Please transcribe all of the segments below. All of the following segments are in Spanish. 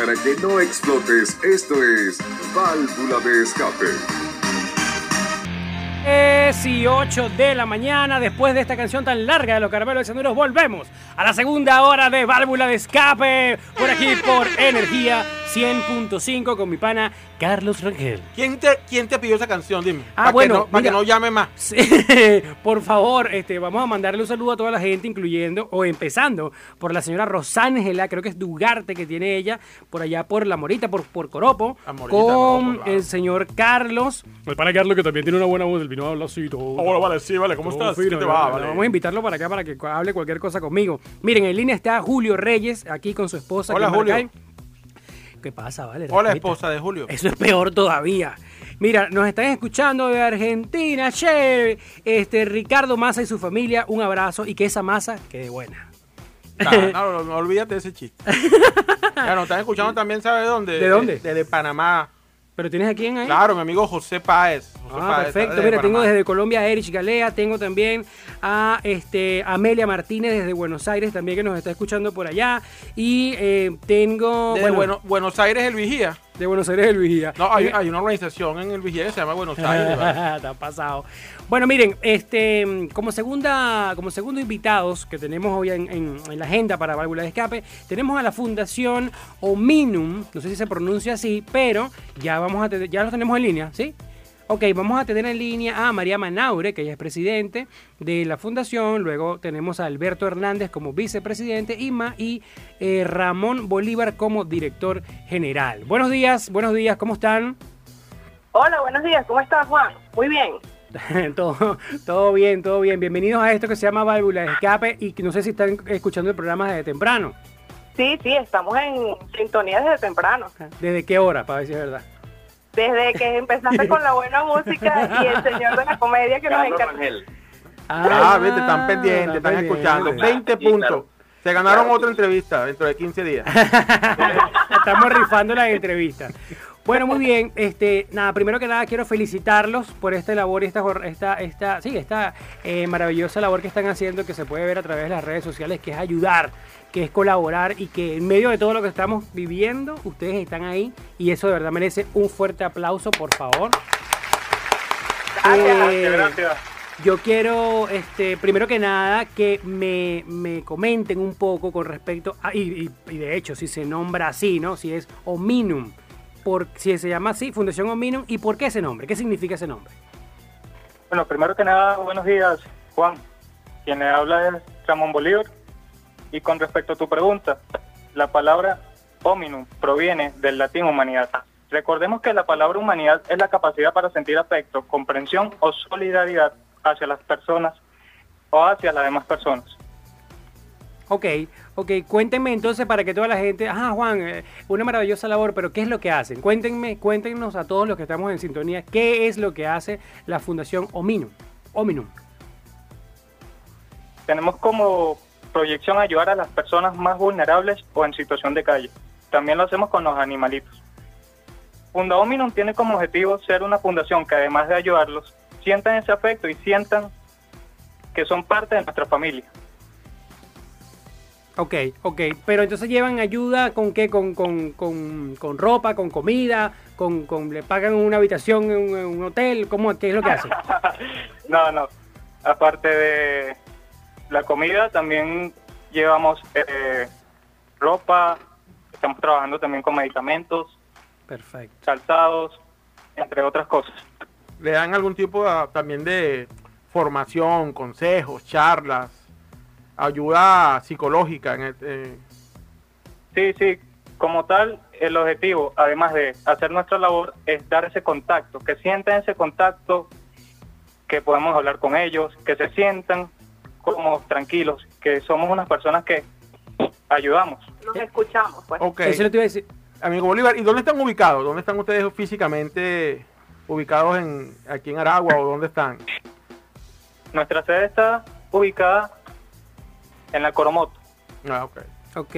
para que no explotes, esto es Válvula de Escape. 18 de la mañana, después de esta canción tan larga de los caramelos de volvemos a la segunda hora de Válvula de Escape, por aquí por Energía 100.5 con mi pana Carlos Rangel. ¿Quién te, ¿Quién te pidió esa canción? Dime. Ah, para bueno, Que no, para que no llame más. Sí, por favor, este, vamos a mandarle un saludo a toda la gente, incluyendo o empezando por la señora Rosángela, creo que es Dugarte que tiene ella, por allá por La Morita, por, por Coropo, Morita, con Coropo, claro. el señor Carlos. El pana Carlos que también tiene una buena voz, el vino habla así Hola, vale, sí, vale, ¿cómo estás? fino, ¿Qué te ¿verdad? va, vale? Vamos a invitarlo para acá para que hable cualquier cosa conmigo. Miren, en línea está Julio Reyes, aquí con su esposa. Hola, Julio. ¿Qué pasa, vale? Hola, Respeta. esposa de Julio. Eso es peor todavía. Mira, nos están escuchando de Argentina, che. Este, Ricardo Massa y su familia, un abrazo y que esa masa quede buena. Ah, no, no, no, olvídate de ese chiste. ya nos están escuchando también, ¿sabe de dónde? ¿De dónde? Desde Panamá. Pero tienes a quién ahí. Claro, mi amigo José Páez. José Ah, Páez, perfecto. desde Mira, tengo desde Colombia a Erich Galea, tengo también a este, Amelia Martínez desde Buenos Aires también que nos está escuchando por allá. Y eh, tengo... Desde bueno, Bueno- Buenos Aires, el Vigía. De Buenos Aires el Vigía. No, hay, Eh, hay una organización en el Vigía que se llama Buenos Aires. ¿vale? Está pasado. Bueno, miren, este, como segunda, como segundo invitados que tenemos hoy en, en- en la agenda para válvula de escape, tenemos a la Fundación Ominum, no sé si se pronuncia así, pero ya vamos a ya los tenemos en línea, ¿sí? Ok, vamos a tener en línea a María Manaure, que ella es presidente de la fundación. Luego tenemos a Alberto Hernández como vicepresidente y, Ma- y eh, Ramón Bolívar como director general. Buenos días, buenos días, ¿cómo están? Hola, buenos días, ¿cómo estás, Juan? Muy bien. todo, todo bien, todo bien. Bienvenidos a esto que se llama Válvula de Escape y no sé si están escuchando el programa desde temprano. Sí, sí, estamos en sintonía desde temprano. ¿Desde qué hora, para decir verdad? Desde que empezaste con la buena música y el señor de la comedia que nos encanta. Ah, vete, están pendientes, están pendiente. escuchando. 20 puntos. Se ganaron otra entrevista dentro de 15 días. Estamos rifando las entrevistas. Bueno, muy bien. Este, nada, primero que nada quiero felicitarlos por esta labor y esta, esta, esta, sí, esta eh, maravillosa labor que están haciendo, que se puede ver a través de las redes sociales, que es ayudar, que es colaborar y que en medio de todo lo que estamos viviendo, ustedes están ahí y eso de verdad merece un fuerte aplauso, por favor. Eh, Yo quiero, este, primero que nada, que me, me comenten un poco con respecto a, y, y- y de hecho, si se nombra así, ¿no? Si es Ominum, por, si se llama así, Fundación Ominum, ¿y por qué ese nombre? ¿Qué significa ese nombre? Bueno, primero que nada, buenos días, Juan. Quien le habla es Ramón Bolívar. Y con respecto a tu pregunta, la palabra hominum proviene del latín humanidad. Recordemos que la palabra humanidad es la capacidad para sentir afecto, comprensión o solidaridad hacia las personas o hacia las demás personas. Ok, ok, cuéntenme entonces para que toda la gente, ah Juan, eh, una maravillosa labor, pero ¿qué es lo que hacen? Cuéntenme, cuéntenos a todos los que estamos en sintonía, ¿qué es lo que hace la Fundación Ominum? Ominum. Tenemos como proyección ayudar a las personas más vulnerables o en situación de calle. También lo hacemos con los animalitos. Funda Hominum tiene como objetivo ser una fundación que además de ayudarlos, sientan ese afecto y sientan que son parte de nuestra familia. Ok, ok, pero entonces llevan ayuda con qué, con, con, con, con ropa, con comida, con, con le pagan una habitación en un, en un hotel, ¿cómo, qué es lo que hacen? No, no. Aparte de la comida, también llevamos eh, ropa, estamos trabajando también con medicamentos, Perfecto. calzados, entre otras cosas. Le dan algún tipo de- también de formación, consejos, charlas, ayuda psicológica. En el- eh, Sí, sí, como tal, el objetivo, además de hacer nuestra labor, es dar ese contacto, que sientan ese contacto, que podemos hablar con ellos, que se sientan como tranquilos, que somos unas personas que ayudamos. Nos escuchamos, pues. ok, Eso lo te iba a decir. amigo Bolívar, ¿y dónde están ubicados? ¿Dónde están ustedes físicamente ubicados en aquí en Aragua o dónde están? Nuestra sede está ubicada en la Coromoto. Ah, ok. Ok,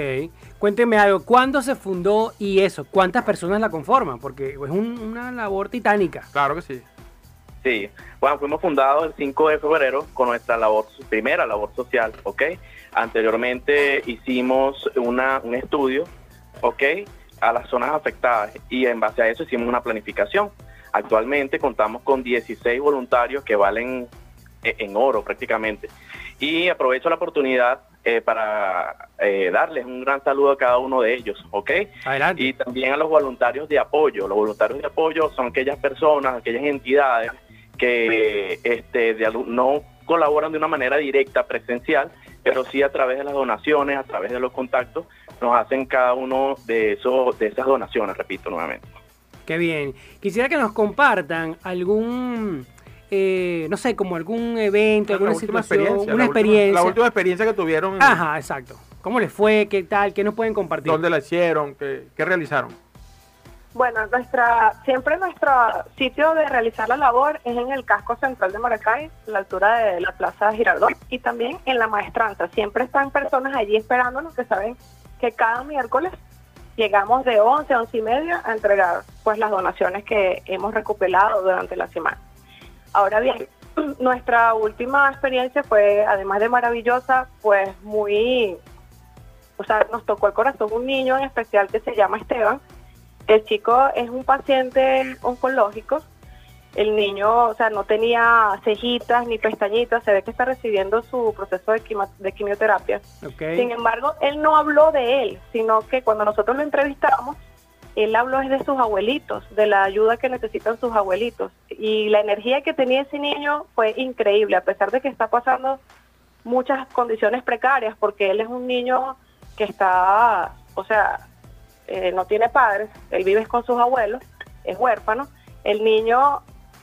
cuéntenme algo, ¿cuándo se fundó y eso? ¿Cuántas personas la conforman? Porque es un- una labor titánica. Claro que sí. Sí, bueno, fuimos fundados el 5 de febrero con nuestra labor, primera labor social, ¿ok? Anteriormente hicimos una, un estudio, ¿ok? a las zonas afectadas y en base a eso hicimos una planificación. Actualmente contamos con 16 voluntarios que valen eh, en oro prácticamente. Y aprovecho la oportunidad eh, para eh, darles un gran saludo a cada uno de ellos, ¿ok? Adelante. Y también a los voluntarios de apoyo. Los voluntarios de apoyo son aquellas personas, aquellas entidades que este, de, no colaboran de una manera directa, presencial, pero sí a través de las donaciones, a través de los contactos, nos hacen cada uno de, esos, de esas donaciones, repito nuevamente. Qué bien. Quisiera que nos compartan algún, eh, no sé, como algún evento, alguna La última situación, experiencia, una la última- experiencia. la última experiencia que tuvieron. Ajá, exacto. ¿Cómo les fue? ¿Qué tal? ¿Qué nos pueden compartir? ¿Dónde la hicieron? ¿Qué, qué realizaron? Bueno, nuestra, siempre nuestro sitio de realizar la labor es en el casco central de Maracay, la altura de la Plaza Girardot, y también en la maestranza. Siempre están personas allí esperándonos que saben que cada miércoles llegamos de 11 a 11 y media a entregar pues las donaciones que hemos recopilado durante la semana. Ahora bien, nuestra última experiencia fue, además de maravillosa, pues muy, o sea, nos tocó el corazón un niño en especial que se llama Esteban. El chico es un paciente oncológico. El niño, o sea, no tenía cejitas ni pestañitas, se ve que está recibiendo su proceso de, quimioterapia. Sin embargo, él no habló de él, sino que cuando nosotros lo entrevistamos, él habló es de sus abuelitos, de la ayuda que necesitan sus abuelitos. Y la energía que tenía ese niño fue increíble, a pesar de que está pasando muchas condiciones precarias, porque él es un niño que está, o sea, eh, no tiene padres, él vive con sus abuelos, es huérfano. El niño,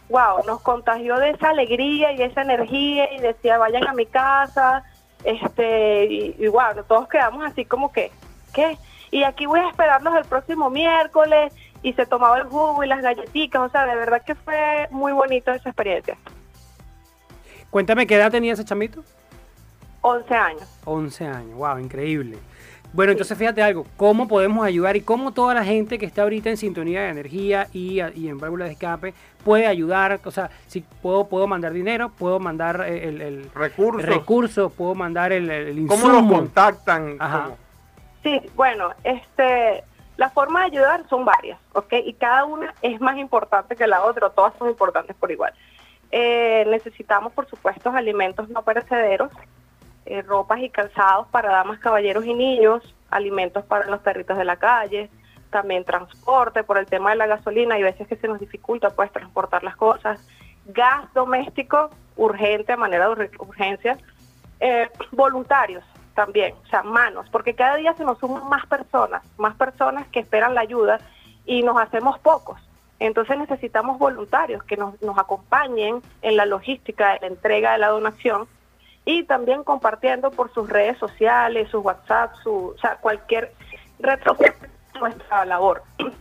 wow, nos contagió de esa alegría y esa energía y decía, vayan a mi casa, este, y, y wow, todos quedamos así como que, ¿qué? Y aquí voy a esperarlos el próximo miércoles y se tomaba el jugo y las galletitas, o sea, de verdad que fue muy bonito esa experiencia. Cuéntame qué edad tenía ese chamito. 11 años. 11 años, wow, increíble. Bueno, entonces fíjate algo, ¿cómo podemos ayudar y cómo toda la gente que está ahorita en sintonía de energía y, y en válvula de escape puede ayudar? O sea, si puedo, puedo mandar dinero, puedo mandar eh, el, el Recursos. recursos, puedo mandar el, el ¿Cómo los contactan? Ajá. ¿Cómo? Sí, bueno, este, la forma de ayudar son varias, ¿ok? Y cada una es más importante que la otra, todas son importantes por igual. Eh, necesitamos, por supuesto, alimentos no perecederos, eh, ropas y calzados para damas, caballeros y niños, alimentos para los perritos de la calle, también transporte por el tema de la gasolina y veces que se nos dificulta pues transportar las cosas, gas doméstico urgente, a manera de ur- urgencia, eh, voluntarios también, o sea, manos, porque cada día se nos suman más personas, más personas que esperan la ayuda y nos hacemos pocos. Entonces necesitamos voluntarios que nos, nos acompañen en la logística de la entrega de la donación y también compartiendo por sus redes sociales, sus WhatsApp, su, o sea, cualquier red social nuestra labor.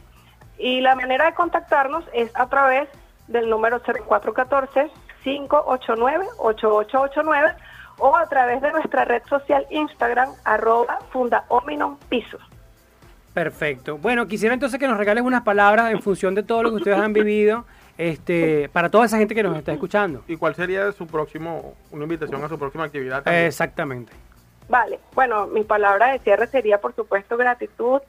Y la manera de contactarnos es a través del número 0414-589-8889 o a través de nuestra red social Instagram, arroba funda Ominon piso. Perfecto. Bueno, quisiera entonces que nos regales unas palabras en función de todo lo que ustedes han vivido, este, para toda esa gente que nos está escuchando. ¿Y cuál sería su próximo, una invitación a su próxima actividad? también? Exactamente. Vale, bueno, mi palabra de cierre sería, por supuesto, gratitud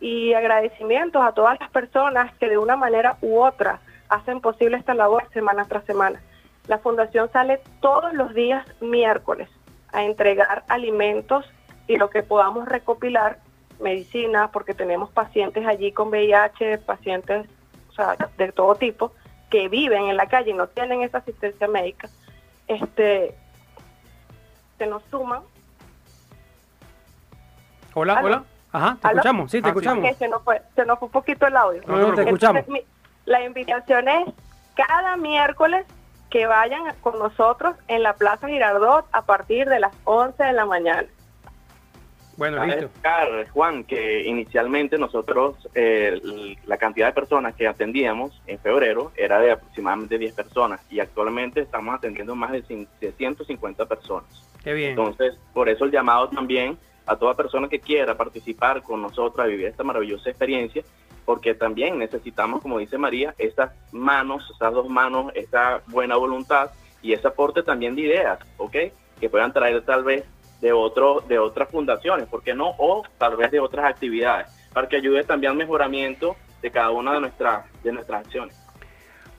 y agradecimientos a todas las personas que de una manera u otra hacen posible esta labor semana tras semana. La fundación sale todos los días miércoles a entregar alimentos y lo que podamos recopilar, medicina, porque tenemos pacientes allí con VIH, pacientes o sea, de todo tipo, que viven en la calle y no tienen esa asistencia médica, este, se nos suman Hola, ¿Aló? hola. Ajá, te ¿Aló? escuchamos, sí, te Ah, escuchamos. se nos fue, se nos fue un poquito el audio. No, no, te escuchamos. mi- la invitación es cada miércoles que vayan con nosotros en la Plaza Girardot a partir de las 11 de la mañana. Bueno, Cabe listo. destacar, Juan, que inicialmente nosotros, eh, la cantidad de personas que atendíamos en febrero era de aproximadamente 10 personas y actualmente estamos atendiendo más de cin- de 150 personas. Qué bien. Entonces, por eso el llamado también a toda persona que quiera participar con nosotros a vivir esta maravillosa experiencia, porque también necesitamos, como dice María, esas manos, esas dos manos, esa buena voluntad y ese aporte también de ideas, ¿ok? Que puedan traer tal vez de otro, de otras fundaciones, ¿por qué no? O tal vez de otras actividades. para que ayude también al mejoramiento de cada una de nuestras, de nuestras acciones.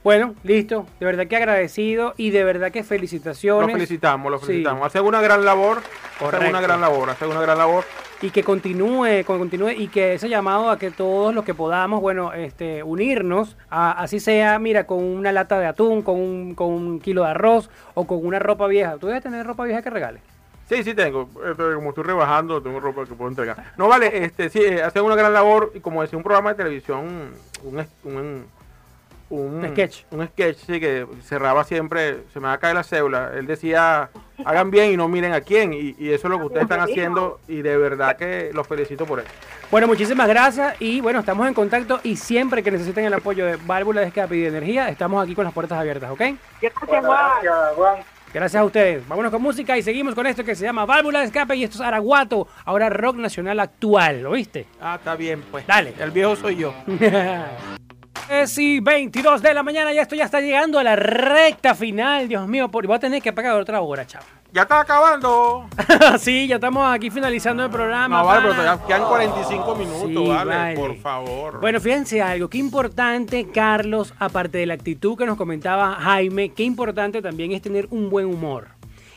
Bueno, listo. De verdad que agradecido y de verdad que Lo felicitaciones. felicitamos, lo Sí. felicitamos. Hacen una gran labor, Correcto. una gran labor, hacen una gran labor. y que continúe, con- continúe y que ese llamado a que todos los que podamos, bueno, este, unirnos, a- así sea, mira, con una lata de atún, con un, con un kilo de arroz o con una ropa vieja. ¿Tú debes tener ropa vieja que regales? Sí, sí tengo. Este, como estoy rebajando, tengo ropa que puedo entregar. No vale, este, sí, eh, hacen una gran labor y como decía un programa de televisión, un, un, un, Un sketch. un sketch, sí, que cerraba siempre, se me va a caer la cédula. Él decía, hagan bien y no miren a quién. Y, y eso es lo que ustedes están haciendo y de verdad que los felicito por eso. Bueno, muchísimas gracias y bueno, estamos en contacto y siempre que necesiten el apoyo de válvula de escape y de energía, estamos aquí con las puertas abiertas, ¿ok? Gracias, Juan. Gracias, a ustedes. Vámonos con música y seguimos con esto que se llama válvula de escape y esto es Araguato, ahora rock nacional actual, ¿lo viste? Ah, está bien, pues. Dale. El viejo soy yo. Es y 22 de la mañana, ya esto ya está llegando a la recta final, Dios mío, por... voy a tener que pagar otra hora, chavo. Ya está acabando. sí, ya estamos aquí finalizando el programa. No, vale, pero todavía quedan 45 minutos, Sí, vale, vale. por favor. Bueno, fíjense algo, qué importante, Carlos, aparte de la actitud que nos comentaba Jaime, qué importante también es tener un buen humor.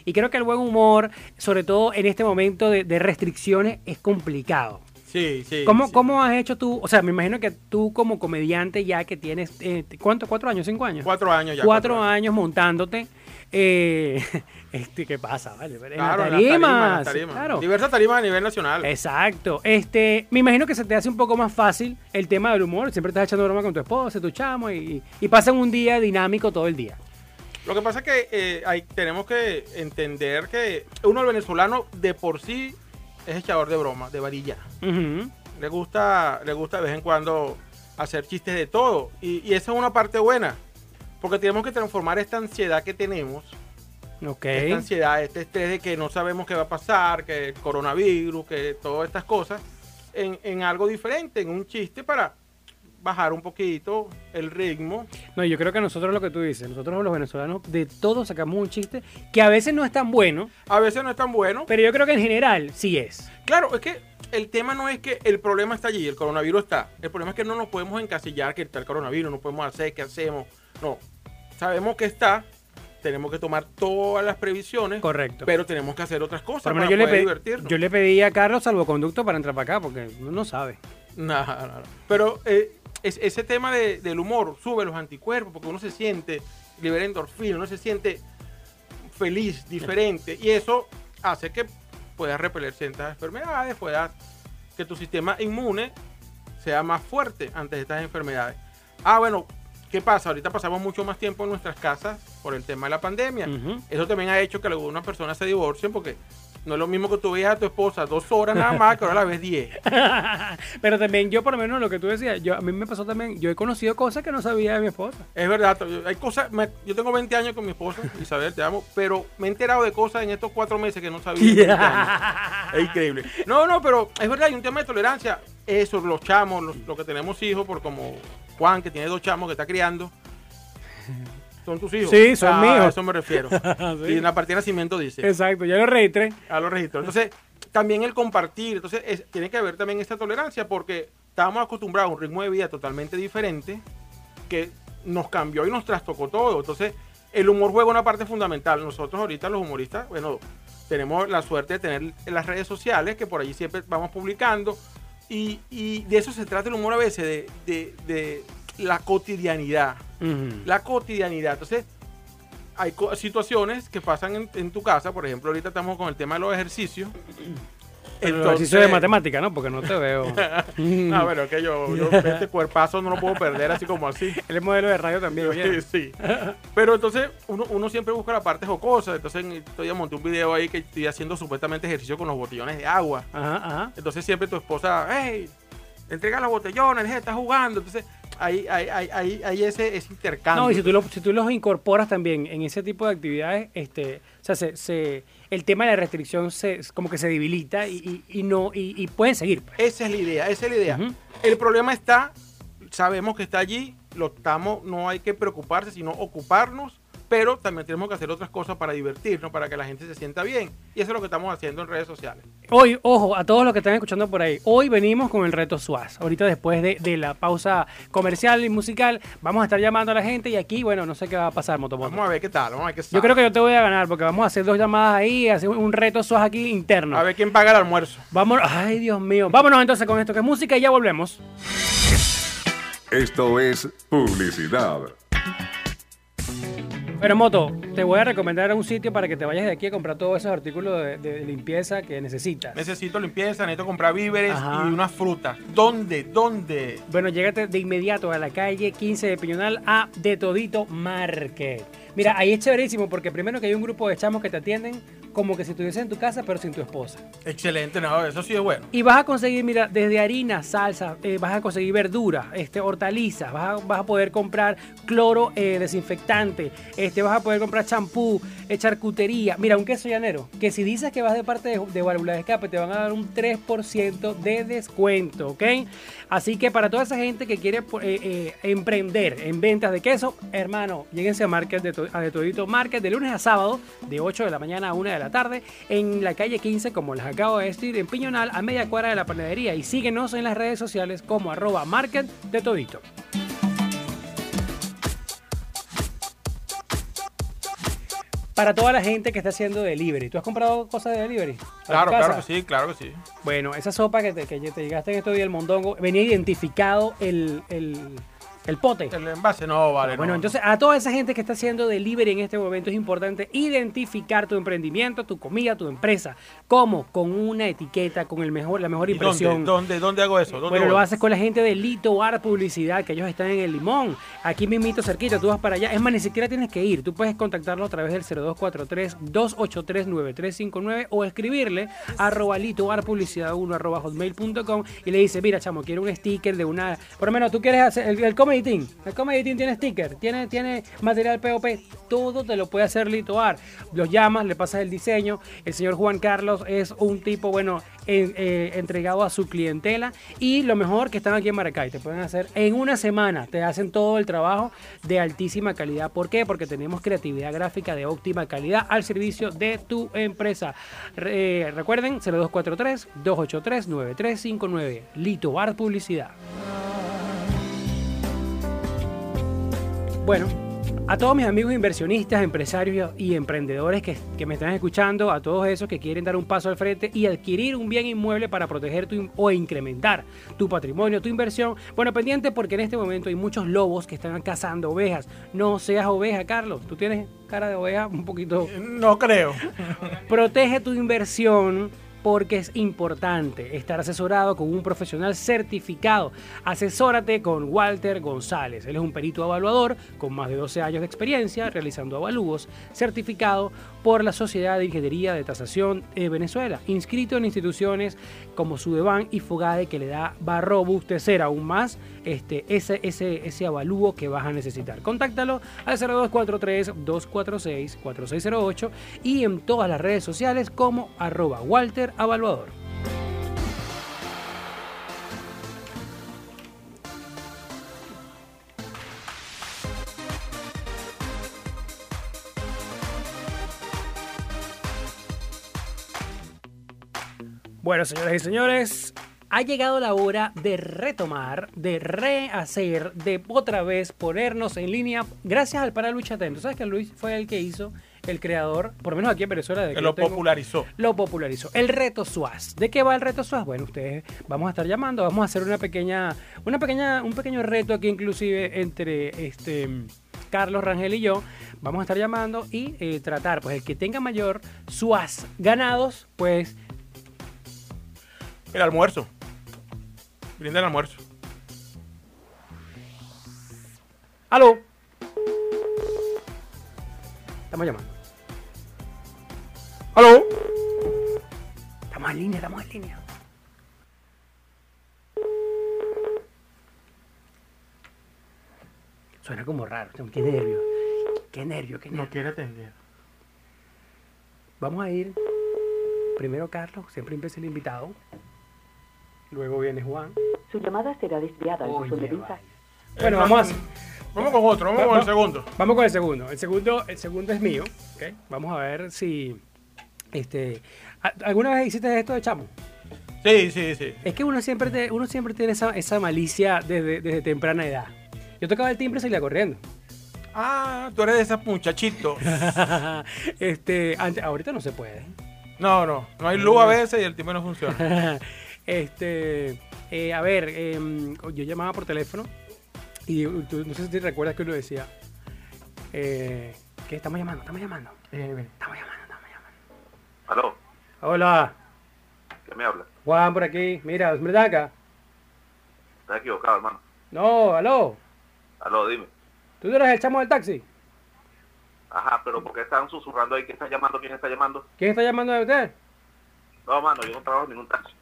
Y creo que el buen humor, sobre todo en este momento de, de restricciones, es complicado. Sí, sí. ¿Cómo, sí. ¿Cómo has hecho tú? O sea, me imagino que tú como comediante ya que tienes, eh, ¿cuánto? ¿Cuatro años? ¿Cinco años? Cuatro años ya. Cuatro años montándote. Eh, este, ¿Qué pasa? Vale, en Claro, en las tarimas, las tarimas. claro. Diversas tarimas a nivel nacional. Exacto. Este, me imagino que se te hace un poco más fácil el tema del humor. Siempre estás echando broma con tu esposa, tu chamo y, y pasan un día dinámico todo el día. Lo que pasa es que eh, hay- tenemos que entender que uno, el venezolano, de por sí es echador de broma, de varilla. Le gusta, le gusta de vez en cuando hacer chistes de todo. Y, y esa es una parte buena. Porque tenemos que transformar esta ansiedad que tenemos, Ok. esta ansiedad, este estrés de que no sabemos qué va a pasar, que el coronavirus, que todas estas cosas, en, en algo diferente, en un chiste para bajar un poquito el ritmo. No, yo creo que nosotros lo que tú dices, nosotros los venezolanos de todo sacamos un chiste que a veces no es tan bueno, A veces no es tan bueno, pero yo creo que en general sí es. Claro, es que el tema no es que el problema está allí, el coronavirus está. El problema es que no nos podemos encasillar que está el coronavirus, no podemos hacer, qué hacemos. No, sabemos que está, tenemos que tomar todas las previsiones, Correcto. pero tenemos que hacer otras cosas para yo, le poder pedí, divertirnos. yo le pedí a Carlos salvoconducto para entrar para acá porque uno no sabe. No, no, no. Pero eh, es- ese tema de- del humor sube los anticuerpos porque uno se siente, libera endorfina, uno se siente feliz, diferente. Y eso hace que puedas repeler ciertas enfermedades, puedas que tu sistema inmune sea más fuerte ante estas enfermedades. Ah, bueno, ¿qué pasa? Ahorita pasamos mucho más tiempo en nuestras casas por el tema de la pandemia. Eso también ha hecho que algunas personas se divorcien porque no es lo mismo que tú veas a tu esposa dos horas nada más que ahora la ves diez. Pero también yo por lo menos lo que tú decías, yo, a mí me pasó también, yo he conocido cosas que no sabía de mi esposa. Es verdad, hay cosas, me- yo tengo 20 años con mi esposa, Isabel, te amo, pero me he enterado de cosas en estos cuatro meses que no sabía. en 20 años. Es increíble. No, no, pero es verdad, hay un tema de tolerancia. Eso, los chamos, los, los que tenemos hijos, por como Juan, que tiene dos chamos que está criando. ¿Son tus hijos? Sí, son Ah, míos. A eso me refiero. Y en la partida de nacimiento dice. Exacto, ya lo registré. a los registros. Entonces, también el compartir. Entonces, es- tiene que haber también esta tolerancia porque estábamos acostumbrados a un ritmo de vida totalmente diferente que nos cambió y nos trastocó todo. Entonces, el humor juega una parte fundamental. Nosotros ahorita los humoristas, bueno, tenemos la suerte de tener las redes sociales que por allí siempre vamos publicando y, y de eso se trata el humor a veces, de, de- de la cotidianidad la cotidianidad. Entonces, hay situaciones que pasan en, en tu casa, por ejemplo, ahorita estamos con el tema de los ejercicios. El ejercicio de matemática, ¿no? Porque no te veo. Ah, bueno, es que yo, yo este cuerpazo no lo puedo perder así como así. Él es modelo de radio también, oye. Sí. Pero entonces uno, uno siempre busca la parte jocosa. Entonces estoy monté un video ahí que estoy haciendo supuestamente ejercicio con los botellones de agua. Ajá, ajá. Entonces siempre tu esposa, hey, entrega los botellones, estar jugando. Entonces hay, hay, hay, hay ese, ese intercambio. No, y si tú, lo- si tú los incorporas también en ese tipo de actividades, este, o sea, se, se- el tema de la restricción se, como que se debilita y, y- y no y, y pueden seguir. pues. Esa es la idea, esa es la idea. El problema está, sabemos que está allí, lo estamos, no hay que preocuparse, sino ocuparnos pero también tenemos que hacer otras cosas para divertirnos, para que la gente se sienta bien. Y eso es lo que estamos haciendo en redes sociales. Hoy, ojo, a todos los que están escuchando por ahí, hoy venimos con el reto SUAS. Ahorita después de, de la pausa comercial y musical, vamos a estar llamando a la gente y aquí, bueno, no sé qué va a pasar, Motomoto. Vamos a ver qué tal, vamos a ver qué Yo sale. creo que yo te voy a ganar porque vamos a hacer dos llamadas ahí, hacer un reto SUAS aquí interno. A ver quién paga el almuerzo. Vamos, ay Dios mío. Vámonos entonces con esto que es música y ya volvemos. Esto es publicidad. Pero Moto, te voy a recomendar un sitio para que te vayas de aquí a comprar todos esos artículos de, de limpieza que necesitas. Necesito limpieza, necesito comprar víveres Ajá. y unas frutas. ¿Dónde? ¿Dónde? Bueno, llégate de inmediato a la calle 15 de Piñonal a De Todito Market. Mira, ahí es chéverísimo porque primero que hay un grupo de chamos que te atienden como que si estuviesen en tu casa pero sin tu esposa. Excelente, no, eso sí es bueno. Y vas a conseguir, mira, desde harina, salsa, eh, vas a conseguir verduras, este, hortalizas, vas a, vas a poder comprar cloro eh, desinfectante, este, vas a poder comprar champú, eh, charcutería. Mira, un queso llanero, que si dices que vas de parte de, de válvula de escape, te van a dar un 3% de descuento, ¿ok? Así que para toda esa gente que quiere pues, eh, emprender en ventas de queso, hermano, lléguense a Market de, To- a de Todito Market de lunes a sábado, de 8 de la mañana a 1 de la tarde, en la calle 15, como les acabo de decir, en Piñonal, a media cuadra de la panadería. Y síguenos en las redes sociales como arroba Market de Todito. Para toda la gente que está haciendo delivery. ¿Tú has comprado cosas de delivery? ¿A tu Claro, claro que sí, claro que sí. Bueno, esa sopa que te, que te llegaste en estos días, el mondongo, venía identificado el, el, el pote. El envase no vale. Bueno, no. entonces a toda esa gente que está haciendo delivery en este momento es importante identificar tu emprendimiento, tu comida, tu empresa. ¿Cómo? Con una etiqueta, con el mejor, la mejor ¿Y impresión. ¿Dónde, dónde, dónde hago eso? ¿Dónde Bueno, lo haces con la gente de Lito Bar Publicidad, que ellos están en el Limón. Aquí mismito cerquita, tú vas para allá. Es más, ni siquiera tienes que ir. Tú puedes contactarlo a través del 0243-283-9359 o escribirle arroba Lito Bar Publicidad 1 arroba hotmail.com y le dice, mira, chamo, quiero un sticker de una... Por lo menos, tú quieres hacer el, el Team. El Comedy Team tiene sticker, tiene, tiene material POP. Todo te lo puede hacer Lito Bar. Los llamas, le pasas el diseño. El señor Juan Carlos es un tipo, bueno, en- eh, entregado a su clientela y lo mejor que están aquí en Maracay, te pueden hacer en una semana, te hacen todo el trabajo de altísima calidad. ¿Por qué? Porque tenemos creatividad gráfica de óptima calidad al servicio de tu empresa. Re- eh, recuerden, 0243-283-9359, Lito Bar Publicidad. Bueno, a todos mis amigos inversionistas, empresarios y emprendedores que, que me están escuchando, a todos esos que quieren dar un paso al frente y adquirir un bien inmueble para proteger tu, o incrementar tu patrimonio, tu inversión, bueno, pendiente porque en este momento hay muchos lobos que están cazando ovejas. No seas oveja, Carlos. Tú tienes cara de oveja un poquito... No creo. Protege tu inversión porque es importante estar asesorado con un profesional certificado. Asesórate con Walter González. Él es un perito evaluador con más de 12 años de experiencia realizando avalúos, certificado por la Sociedad de Ingeniería de Tasación de Venezuela, inscrito en instituciones como Sudeban y Fogade que le da va a robustecer aún más este, ese, ese, ese avalúo que vas a necesitar. Contáctalo al 0243-246-4608 y en todas las redes sociales como arroba Walter. Bueno, señoras y señores, ha llegado la hora de retomar, de rehacer, de otra vez ponernos en línea gracias al Paralucha Atento. ¿Sabes que Luis fue el que hizo, el creador, por lo menos aquí en Venezuela, de Que lo tengo- popularizó. lo popularizó. El reto SUAS. ¿De qué va el reto SUAS? Bueno, ustedes vamos a estar llamando, vamos a hacer una pequeña, una pequeña, un pequeño reto aquí inclusive entre este Carlos Rangel y yo. Vamos a estar llamando y eh, tratar, pues el que tenga mayor SUAS ganados, pues El almuerzo. Brinda el almuerzo. ¡Aló! Estamos llamando. ¡Aló! Estamos en línea, estamos en línea. Suena como raro. Qué nervio. Qué nervio, qué nervio. No quiere atender. Vamos a ir. Primero Carlos, siempre empieza el invitado. Luego viene Juan. Su llamada será desviada al buzón de mensajes. Bueno, vamos a, Vamos con otro, vamos con el segundo. Vamos con el segundo. El segundo, el segundo es mío. ¿ok? Vamos a ver si. Este, ¿a- ¿Alguna vez hiciste esto de chamo? Sí, sí, sí. Es que uno siempre, te- uno siempre tiene esa, esa malicia desde, desde temprana edad. Yo tocaba el timbre y salía corriendo. Ah, tú eres de esos muchachitos. este, antes, ahorita no se puede. No, no, no hay luz a veces y el timbre no funciona. este, eh, a ver, em, yo llamaba por teléfono y tú, no sé si te recuerdas que uno decía, eh, ¿qué estamos llamando? Estamos llamando. Eh. Estamos llamando, estamos llamando. Aló, Hola, ¿qué me habla? Juan por aquí. Mira, ¿es verdad acá? Estás equivocado, hermano. No, aló. Aló, dime. ¿Tú eres el chamo del taxi? Ajá, pero ¿por qué están susurrando ahí? ¿Quién está llamando? ¿Quién está llamando? ¿Quién está llamando de usted? No, mano, yo no trabajo en ningún taxi.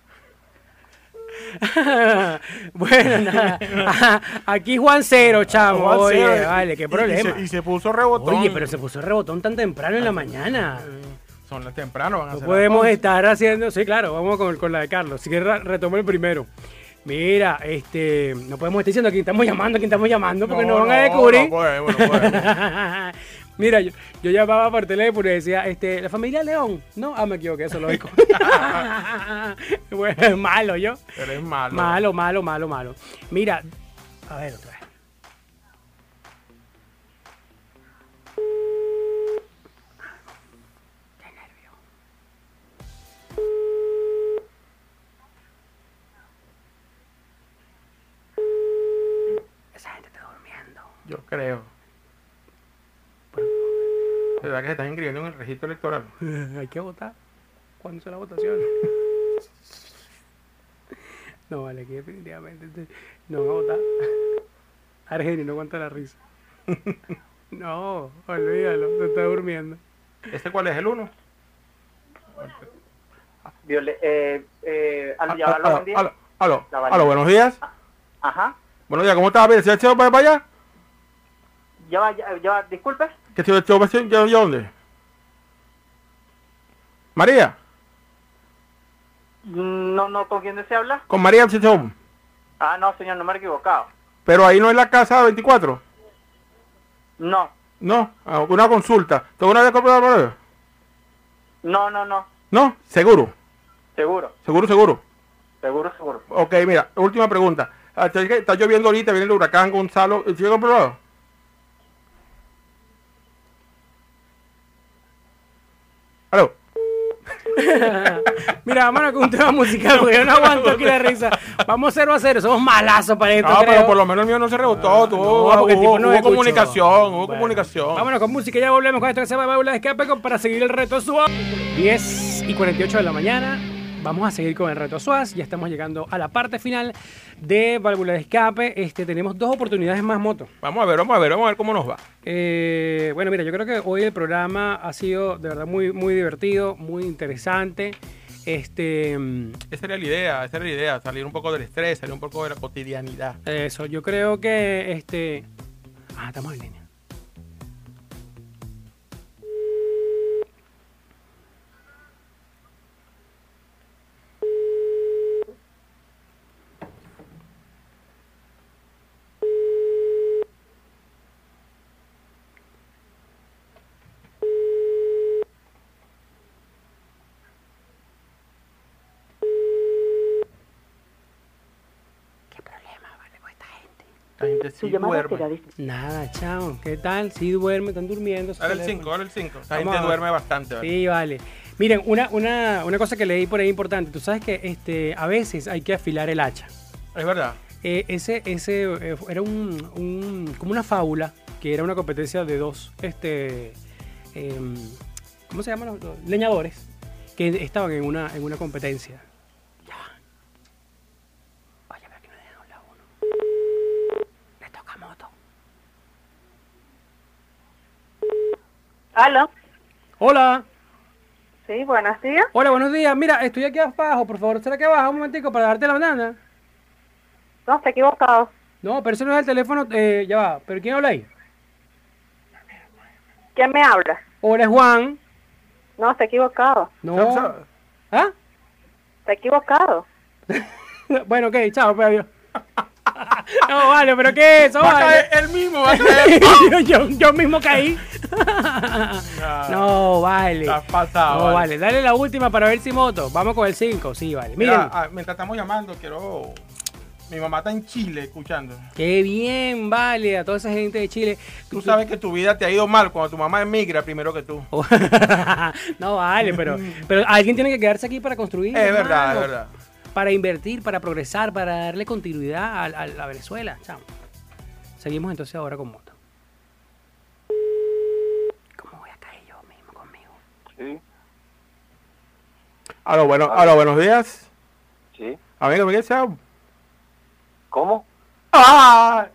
bueno, nada. Ajá, Aquí Juan Cero, chamo. Juan Oye, Cero, vale, qué problema. Y, se, y se puso rebotón. Oye, pero se puso el rebotón tan temprano en la mañana. Son las temprano, van a No ser podemos estar haciendo. Sí, claro, vamos con, con la de Carlos. Si quieres, re- retomo el primero. Mira, este. No podemos estar diciendo a quién estamos llamando, a quién estamos llamando, porque No, nos van a descubrir. no podemos, no podemos. Mira, yo, yo llamaba por teléfono y decía, este, la familia León. No, ah, me equivoqué, eso lo dijo. bueno, malo yo. Eres malo. Malo, malo, malo, malo. Mira, a ver otra vez. Qué nervio. Esa gente está durmiendo. Yo creo. ¿Verdad que se están inscribiendo en el registro electoral? Hay que votar. ¿Cuándo es la votación? no, vale, que definitivamente te- no van a votar. Argenio, no aguanta la risa. no, olvídalo, se está durmiendo. ¿Este cuál es? ¿El uno? Viole- eh, eh, al- Ah, aló, buen día. aló, aló, aló, buenos días. Ajá. Buenos días, ¿cómo estás? ¿se ha echado para para allá? Ya va, ya, ya va, disculpe. ¿Qué se echado para allá? ¿Ya- ya dónde? María, No, no, ¿con quién desea hablar? con María. Ah, no, señor, no me he equivocado. Pero ahí no es la casa 24. No, No, ah, una consulta. ¿Tengo una vez comprado no, no, no. No, seguro, Seguro, seguro, seguro. seguro, seguro. Ok, mira, última pregunta. Ah, Está lloviendo ahorita, viene el huracán Gonzalo. ¿Sí comprobado? ¿Aló? Mira, vámonos con un tema musical, porque yo no aguanto aquí la risa. Vamos 0 a 0, somos malazos para esto. No, creo. pero por lo menos el mío no se rebotó. tuvo, No, porque el hubo, no hubo comunicación, hubo Bueno, comunicación. Vámonos con música, ya volvemos con esto que se llama Válvula de Escape para seguir el reto SWAT. 10 y 48 de la mañana. Vamos a seguir con el reto SWAS. Ya estamos llegando a la parte final de Válvula de Escape. Este, tenemos dos oportunidades más moto. Vamos a ver, vamos a ver, vamos a ver cómo nos va. Eh, bueno, mira, yo creo que hoy el programa ha sido de verdad muy, muy divertido, muy interesante. Este, Esa era la idea, esa era la idea, salir un poco del estrés, salir un poco de la cotidianidad. eso, yo creo que este. Ah, estamos en línea. La gente sí duerme. Nada, chao. ¿Qué tal? Sí duerme, están durmiendo. Dale el teléfono. 5, dale el 5. La Vamos gente duerme bastante, ¿vale? Sí, vale. Miren, una, una, una cosa que leí por ahí importante. Tú sabes que este, a veces hay que afilar el hacha. Es verdad. Eh, ese ese eh, era un, un- como una fábula que era una competencia de dos este em, ¿cómo se llaman los, los leñadores que estaban en una en una competencia ya va. oye pero que no dejan hablar a uno le toca moto ¿Aló? hola Sí, buenos días. hola buenos días mira estoy aquí abajo por favor será que baja un momentico para darte la banana No, está equivocado. no pero ese no es el teléfono eh, ya va pero quién habla ahí ¿Quién me habla? hola es Juan No, está equivocado. no. ¿ah? Está equivocado. bueno, ok, chao, pues adiós. No, vale, pero ¿qué es eso? Va a Vale. caer él mismo, va a caer. yo, yo- yo mismo caí. no, vale. Estás pasado, No, vale. vale. Dale la última para ver si moto. Vamos con el 5. Sí, vale. Miren. Mira, ah, mientras estamos llamando, quiero. Mi mamá está en Chile escuchando. Qué bien, vale. A toda esa gente de Chile. Tú sabes que tu vida te ha ido mal cuando tu mamá emigra primero que tú. no, vale, pero, pero alguien tiene que quedarse aquí para construir. Es verdad, es verdad. Para invertir, para progresar, para darle continuidad a, a- a Venezuela. chamo. Seguimos entonces ahora con moto. ¿Cómo voy a caer yo mismo conmigo? Sí, Aló, bueno, aló, buenos días. sí. Amigo, ¿qué sea? ¿Cómo? ¡Ah!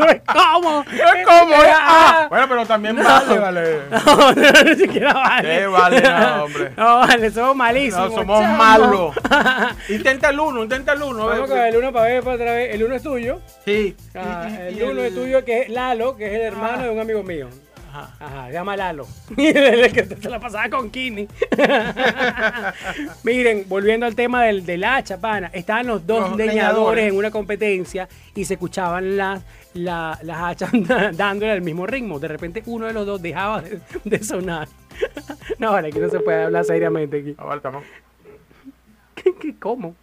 No es como. No es como, ¿eh? Ah, bueno, pero también vale, vale. No, no, ni siquiera vale. ¿Qué vale? No, hombre. No, vale, somos malísimos. No, somos chamo. malos. Intenta el uno, intenta el uno. Vamos con el uno para ver para otra vez. El uno es tuyo. Sí. Ah, el uno es tuyo, que es Lalo, que es el hermano Ah. de un amigo mío. Ajá. Ajá, llama Lalo. el que se la pasaba con Kini. Miren, volviendo al tema del, del hacha, pana. Estaban los dos Los leñadores, leñadores. en una competencia y se escuchaban las, la- las hachas dándole al mismo ritmo. De repente uno de los dos dejaba de, de sonar. no, vale, aquí no se puede hablar seriamente aquí. Ah, vale, estamos. ¿Qué, qué, cómo?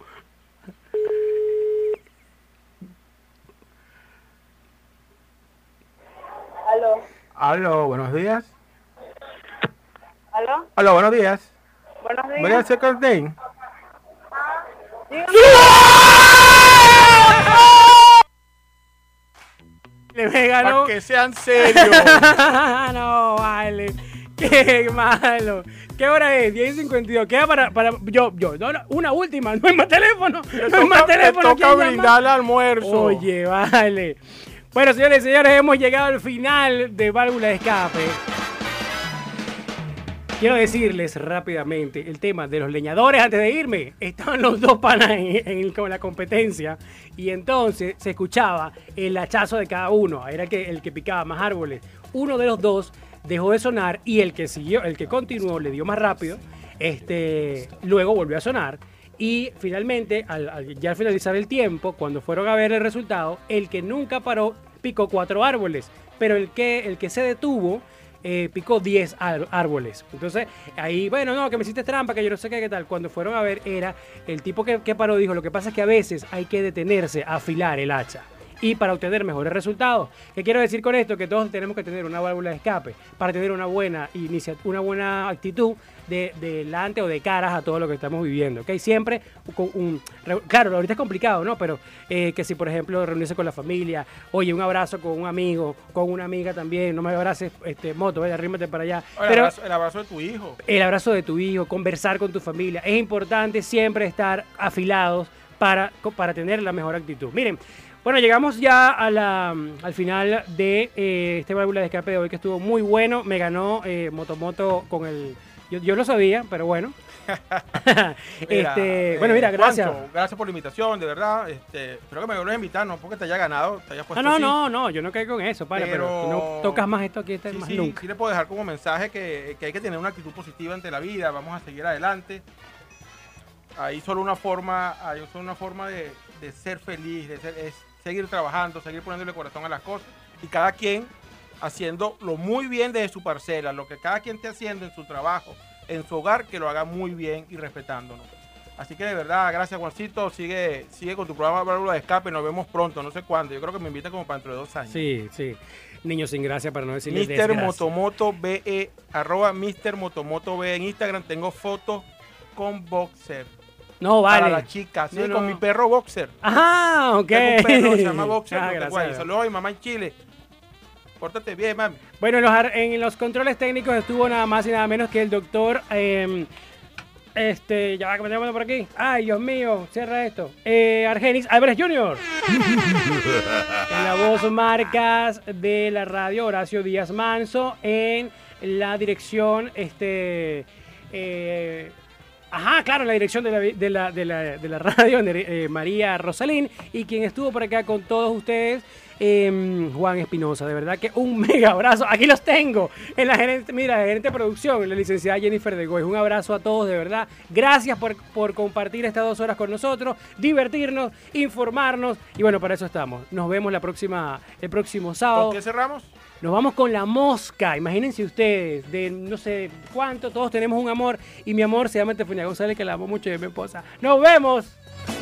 ¿Aló? Buenos días. ¿Aló? Aló, buenos días. Buenos días. Voy a hacer name. Le me ganó. Para que sean serios. no, vale. Qué malo. ¿Qué hora es? 10 y 52. Queda para, para yo, yo, una última. No hay más teléfono. No hay más Toca- te teléfono. toca ¿quién llama? brindarle almuerzo. Oye, vale. Bueno, señores y señores, hemos llegado al final de Válvula de Escape. Quiero decirles rápidamente el tema de los leñadores antes de irme. Estaban los dos panas en, en el- la competencia y entonces se escuchaba el hachazo de cada uno. Era que, el que picaba más árboles. Uno de los dos dejó de sonar y el que siguió, el que continuó, le dio más rápido. Este, luego volvió a sonar. Y finalmente, al- ya al finalizar el tiempo, cuando fueron a ver el resultado, el que nunca paró picó cuatro árboles. Pero el que, el que se detuvo eh, picó 10 ar- árboles. Entonces, ahí, bueno, no, que me hiciste trampa, que yo no sé qué, qué tal. Cuando fueron a ver, era el tipo que, que paró, dijo, lo que pasa es que a veces hay que detenerse a afilar el hacha. Y para obtener mejores resultados. ¿Qué quiero decir con esto? Que todos tenemos que tener una válvula de escape para tener una buena inicia- una buena actitud de delante o de caras a todo lo que estamos viviendo. ¿ok? Siempre con un... Claro, ahorita es complicado, ¿no? Pero eh, que si, por ejemplo, reunirse con la familia, oye, un abrazo con un amigo, con una amiga también, no me abraces, este, moto, vaya, arrímate para allá. El, Pero abrazo, el abrazo de tu hijo. el abrazo de tu hijo, conversar con tu familia. Es importante siempre estar afilados para, para tener la mejor actitud. Miren, bueno, llegamos ya a la, al final de eh, este válvula de escape de hoy que estuvo muy bueno. Me ganó eh, Motomoto con el... Yo, yo lo sabía, pero bueno. Mira, este, eh, bueno, mira, gracias. Juancho, gracias por la invitación, de verdad. Este, espero que me vuelvas a invitar, no porque te haya ganado, te hayas No, puesto no, así. no, no, yo no caigo con eso, para, pero, no tocas más esto aquí este Sí, más sí, nunca. sí le puedo dejar como mensaje que, que hay que tener una actitud positiva ante la vida, vamos a seguir adelante. Hay solo una forma, hay solo una forma de, de ser feliz, de ser- es seguir trabajando, seguir poniéndole corazón a las cosas y cada quien haciéndolo muy bien desde su parcela, lo que cada quien esté haciendo en su trabajo, en su hogar, que lo haga muy bien y respetándonos. Así que de verdad, gracias Juancito, sigue, sigue con tu programa Válvula de Escape, nos vemos pronto, no sé cuándo, yo creo que me invitan como para dentro de dos años. Sí, sí. Niños sin gracia para no Mr. desgracia. Motomoto BE, arroba Mr. Motomoto BE en Instagram. Tengo fotos con boxer. No, vale. Para la chica, sí, No, no. con mi perro boxer. Ajá, ok. Tengo un perro se llama boxer. Ah. Saludos a mi mamá en Chile. Pórtate bien, mami. Bueno, en los, en los controles técnicos estuvo nada más y nada menos que el doctor. eh, este, ya va que me tengo por aquí. Ay, Dios mío, cierra esto. Eh, Argenis Álvarez Jr. en la voz marcas de la radio, Horacio Díaz Manso. En la dirección, este. eh, Ajá, claro, la dirección de la, de la, de la, de la radio, eh, María Rosalín, y quien estuvo por acá con todos ustedes, eh, Juan Espinosa. De verdad que un mega abrazo. Aquí los tengo. En la gerente, mira, la gerente de producción, la licenciada Jennifer de Goy. Un abrazo a todos, de verdad. Gracias por, por compartir estas dos horas con nosotros, divertirnos, informarnos. Y bueno, para eso estamos. Nos vemos la próxima, el próximo sábado. ¿Con qué cerramos? Nos vamos con la mosca. Imagínense ustedes, de no sé cuánto, todos tenemos un amor. Y mi amor se llama Estefanía González, que la amo mucho y es mi esposa. ¡Nos vemos!